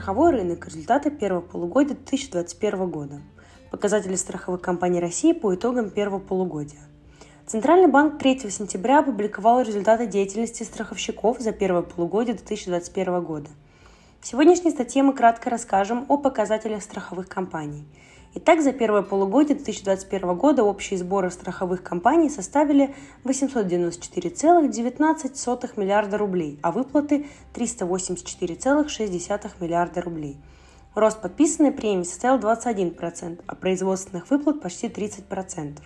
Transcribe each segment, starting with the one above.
страховой рынок. Результаты первого полугодия 2021 года. Показатели страховых компаний России по итогам первого полугодия. Центральный банк 3 сентября опубликовал результаты деятельности страховщиков за первое полугодие 2021 года. В сегодняшней статье мы кратко расскажем о показателях страховых компаний – Итак, за первое полугодие 2021 года общие сборы страховых компаний составили 894,19 миллиарда рублей, а выплаты 384,6 миллиарда рублей. Рост подписанной премии составил 21%, а производственных выплат почти 30%.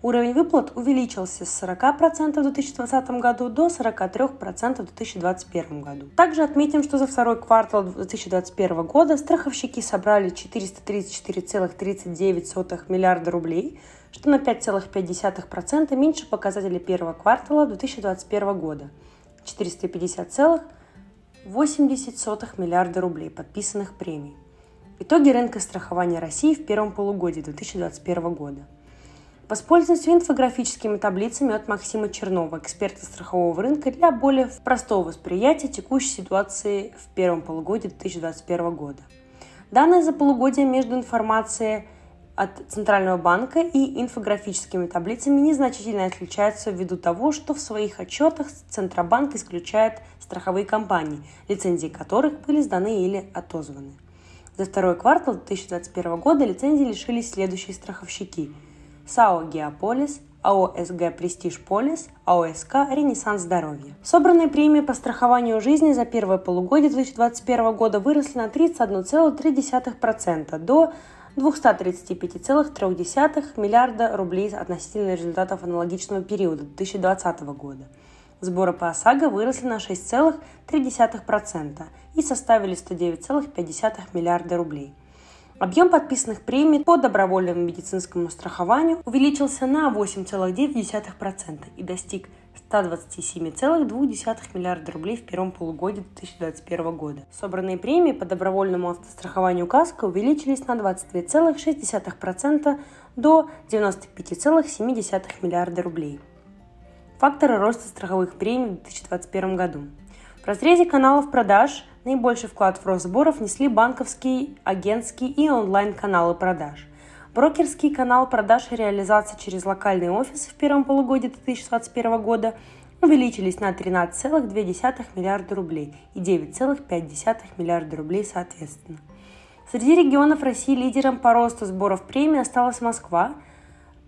Уровень выплат увеличился с 40% в 2020 году до 43% в 2021 году. Также отметим, что за второй квартал 2021 года страховщики собрали 434,39 миллиарда рублей, что на 5,5% меньше показателей первого квартала 2021 года – 450,80 миллиарда рублей подписанных премий. Итоги рынка страхования России в первом полугодии 2021 года – Воспользуемся инфографическими таблицами от Максима Чернова, эксперта страхового рынка, для более простого восприятия текущей ситуации в первом полугодии 2021 года. Данные за полугодие между информацией от Центрального банка и инфографическими таблицами незначительно отличаются ввиду того, что в своих отчетах Центробанк исключает страховые компании, лицензии которых были сданы или отозваны. За второй квартал 2021 года лицензии лишились следующие страховщики – САО «Геополис», АО «СГ Престиж Полис», АО СК «Ренессанс Здоровья». Собранные премии по страхованию жизни за первое полугодие 2021 года выросли на 31,3% до 235,3 миллиарда рублей относительно результатов аналогичного периода 2020 года. Сборы по ОСАГО выросли на 6,3% и составили 109,5 миллиарда рублей – Объем подписанных премий по добровольному медицинскому страхованию увеличился на 8,9% и достиг 127,2 миллиарда рублей в первом полугодии 2021 года. Собранные премии по добровольному автострахованию КАСКО увеличились на 22,6% до 95,7 миллиарда рублей. Факторы роста страховых премий в 2021 году. В разрезе каналов продаж Наибольший вклад в рост сборов несли банковские, агентские и онлайн-каналы продаж. Брокерский канал продаж и реализации через локальные офисы в первом полугодии 2021 года увеличились на 13,2 миллиарда рублей и 9,5 миллиарда рублей соответственно. Среди регионов России лидером по росту сборов премий осталась Москва –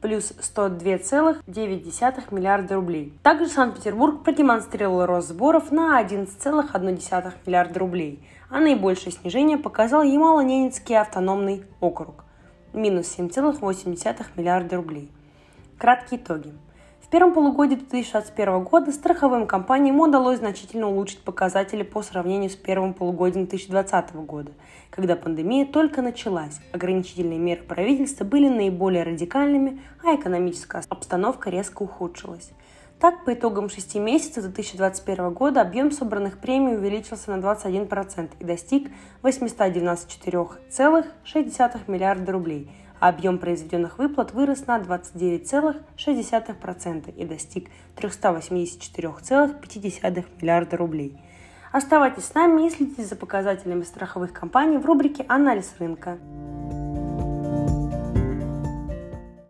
плюс 102,9 миллиарда рублей. Также Санкт-Петербург продемонстрировал рост сборов на 11,1 миллиарда рублей, а наибольшее снижение показал Ямало-Ненецкий автономный округ – минус 7,8 миллиарда рублей. Краткие итоги. В первом полугодии 2021 года страховым компаниям удалось значительно улучшить показатели по сравнению с первым полугодием 2020 года, когда пандемия только началась, ограничительные меры правительства были наиболее радикальными, а экономическая обстановка резко ухудшилась. Так, по итогам 6 месяцев 2021 года объем собранных премий увеличился на 21% и достиг 894,6 миллиарда рублей, объем произведенных выплат вырос на 29,6% и достиг 384,5 миллиарда рублей. Оставайтесь с нами и следите за показателями страховых компаний в рубрике «Анализ рынка».